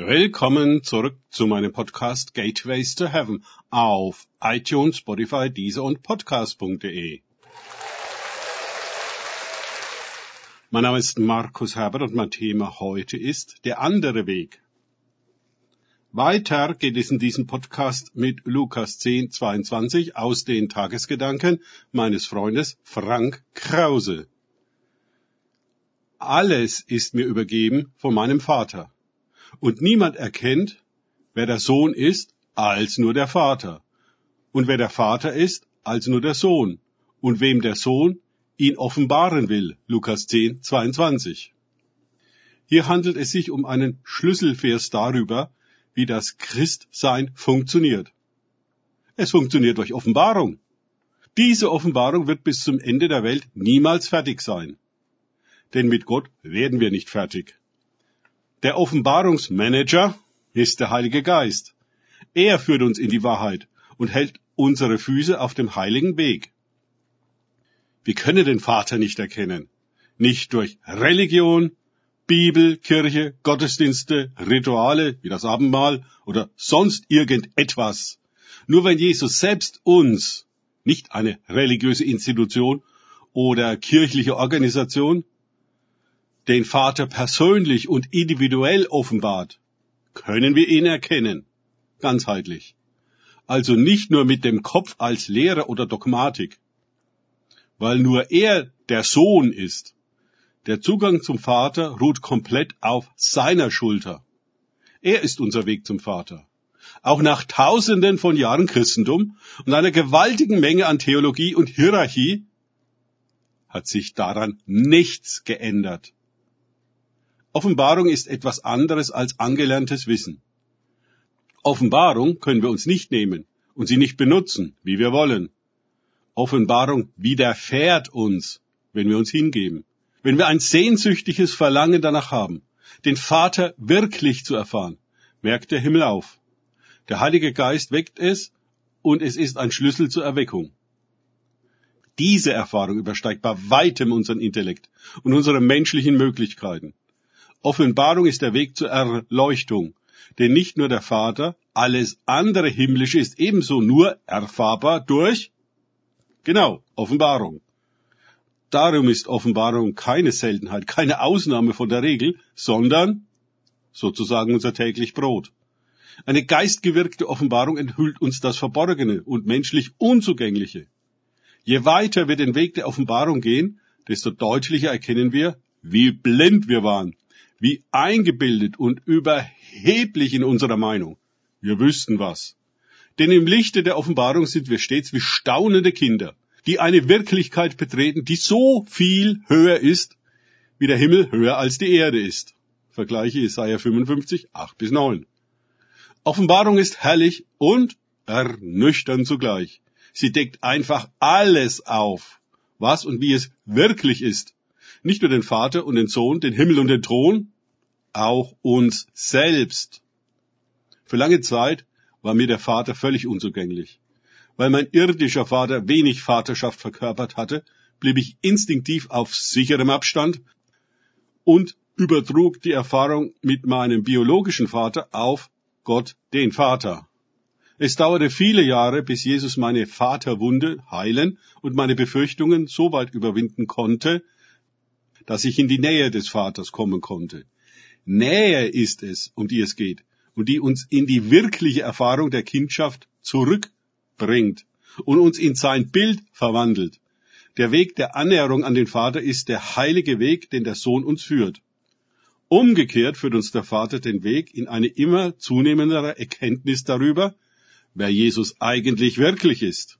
Willkommen zurück zu meinem Podcast Gateways to Heaven auf iTunes, Spotify, Deezer und Podcast.de. Mein Name ist Markus Herbert und mein Thema heute ist der andere Weg. Weiter geht es in diesem Podcast mit Lukas 10, 22 aus den Tagesgedanken meines Freundes Frank Krause. Alles ist mir übergeben von meinem Vater. Und niemand erkennt, wer der Sohn ist, als nur der Vater. Und wer der Vater ist, als nur der Sohn. Und wem der Sohn ihn offenbaren will. Lukas 10, 22. Hier handelt es sich um einen Schlüsselvers darüber, wie das Christsein funktioniert. Es funktioniert durch Offenbarung. Diese Offenbarung wird bis zum Ende der Welt niemals fertig sein. Denn mit Gott werden wir nicht fertig. Der Offenbarungsmanager ist der Heilige Geist. Er führt uns in die Wahrheit und hält unsere Füße auf dem heiligen Weg. Wir können den Vater nicht erkennen. Nicht durch Religion, Bibel, Kirche, Gottesdienste, Rituale wie das Abendmahl oder sonst irgendetwas. Nur wenn Jesus selbst uns, nicht eine religiöse Institution oder kirchliche Organisation, den Vater persönlich und individuell offenbart, können wir ihn erkennen, ganzheitlich. Also nicht nur mit dem Kopf als Lehre oder Dogmatik, weil nur er der Sohn ist. Der Zugang zum Vater ruht komplett auf seiner Schulter. Er ist unser Weg zum Vater. Auch nach Tausenden von Jahren Christentum und einer gewaltigen Menge an Theologie und Hierarchie hat sich daran nichts geändert. Offenbarung ist etwas anderes als angelerntes Wissen. Offenbarung können wir uns nicht nehmen und sie nicht benutzen, wie wir wollen. Offenbarung widerfährt uns, wenn wir uns hingeben. Wenn wir ein sehnsüchtiges Verlangen danach haben, den Vater wirklich zu erfahren, merkt der Himmel auf. Der Heilige Geist weckt es und es ist ein Schlüssel zur Erweckung. Diese Erfahrung übersteigt bei weitem unseren Intellekt und unsere menschlichen Möglichkeiten. Offenbarung ist der Weg zur Erleuchtung. Denn nicht nur der Vater, alles andere himmlische ist ebenso nur erfahrbar durch, genau, Offenbarung. Darum ist Offenbarung keine Seltenheit, keine Ausnahme von der Regel, sondern sozusagen unser täglich Brot. Eine geistgewirkte Offenbarung enthüllt uns das Verborgene und menschlich Unzugängliche. Je weiter wir den Weg der Offenbarung gehen, desto deutlicher erkennen wir, wie blind wir waren wie eingebildet und überheblich in unserer Meinung. Wir wüssten was. Denn im Lichte der Offenbarung sind wir stets wie staunende Kinder, die eine Wirklichkeit betreten, die so viel höher ist, wie der Himmel höher als die Erde ist. Vergleiche Jesaja 55, 8 bis 9. Offenbarung ist herrlich und ernüchternd zugleich. Sie deckt einfach alles auf, was und wie es wirklich ist nicht nur den Vater und den Sohn, den Himmel und den Thron, auch uns selbst. Für lange Zeit war mir der Vater völlig unzugänglich. Weil mein irdischer Vater wenig Vaterschaft verkörpert hatte, blieb ich instinktiv auf sicherem Abstand und übertrug die Erfahrung mit meinem biologischen Vater auf Gott, den Vater. Es dauerte viele Jahre, bis Jesus meine Vaterwunde heilen und meine Befürchtungen so weit überwinden konnte, dass ich in die Nähe des Vaters kommen konnte. Nähe ist es, um die es geht und die uns in die wirkliche Erfahrung der Kindschaft zurückbringt und uns in sein Bild verwandelt. Der Weg der Annäherung an den Vater ist der heilige Weg, den der Sohn uns führt. Umgekehrt führt uns der Vater den Weg in eine immer zunehmendere Erkenntnis darüber, wer Jesus eigentlich wirklich ist.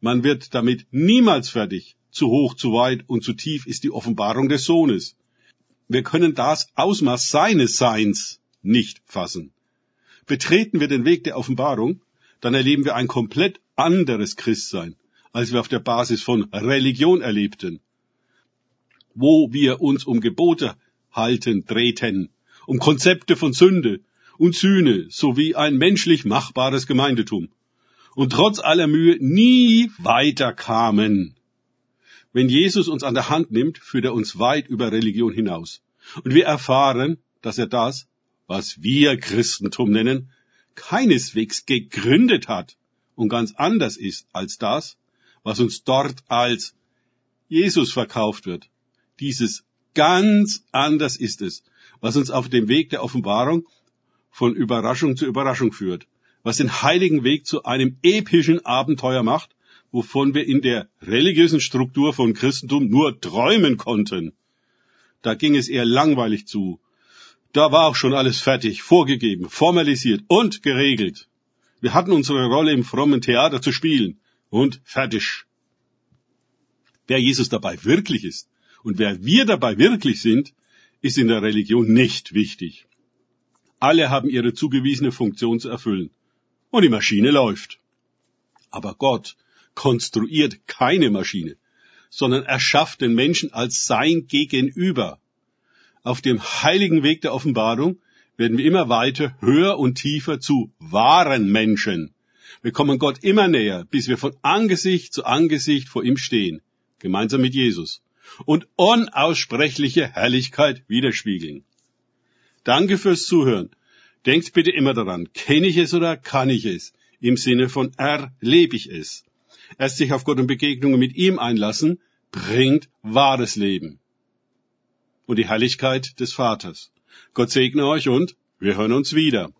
Man wird damit niemals fertig, zu hoch, zu weit und zu tief ist die Offenbarung des Sohnes. Wir können das Ausmaß seines Seins nicht fassen. Betreten wir den Weg der Offenbarung, dann erleben wir ein komplett anderes Christsein, als wir auf der Basis von Religion erlebten, wo wir uns um Gebote halten, drehten, um Konzepte von Sünde und Sühne sowie ein menschlich machbares Gemeindetum und trotz aller Mühe nie weiterkamen. Wenn Jesus uns an der Hand nimmt, führt er uns weit über Religion hinaus. Und wir erfahren, dass er das, was wir Christentum nennen, keineswegs gegründet hat und ganz anders ist als das, was uns dort als Jesus verkauft wird. Dieses ganz anders ist es, was uns auf dem Weg der Offenbarung von Überraschung zu Überraschung führt, was den heiligen Weg zu einem epischen Abenteuer macht, wovon wir in der religiösen Struktur von Christentum nur träumen konnten. Da ging es eher langweilig zu. Da war auch schon alles fertig, vorgegeben, formalisiert und geregelt. Wir hatten unsere Rolle im frommen Theater zu spielen und fertig. Wer Jesus dabei wirklich ist und wer wir dabei wirklich sind, ist in der Religion nicht wichtig. Alle haben ihre zugewiesene Funktion zu erfüllen. Und die Maschine läuft. Aber Gott konstruiert keine Maschine, sondern erschafft den Menschen als sein Gegenüber. Auf dem heiligen Weg der Offenbarung werden wir immer weiter, höher und tiefer zu wahren Menschen. Wir kommen Gott immer näher, bis wir von Angesicht zu Angesicht vor ihm stehen, gemeinsam mit Jesus, und unaussprechliche Herrlichkeit widerspiegeln. Danke fürs Zuhören. Denkt bitte immer daran, kenne ich es oder kann ich es? Im Sinne von erlebe ich es. Erst sich auf Gott und Begegnungen mit ihm einlassen, bringt wahres Leben. Und die Heiligkeit des Vaters. Gott segne euch und wir hören uns wieder.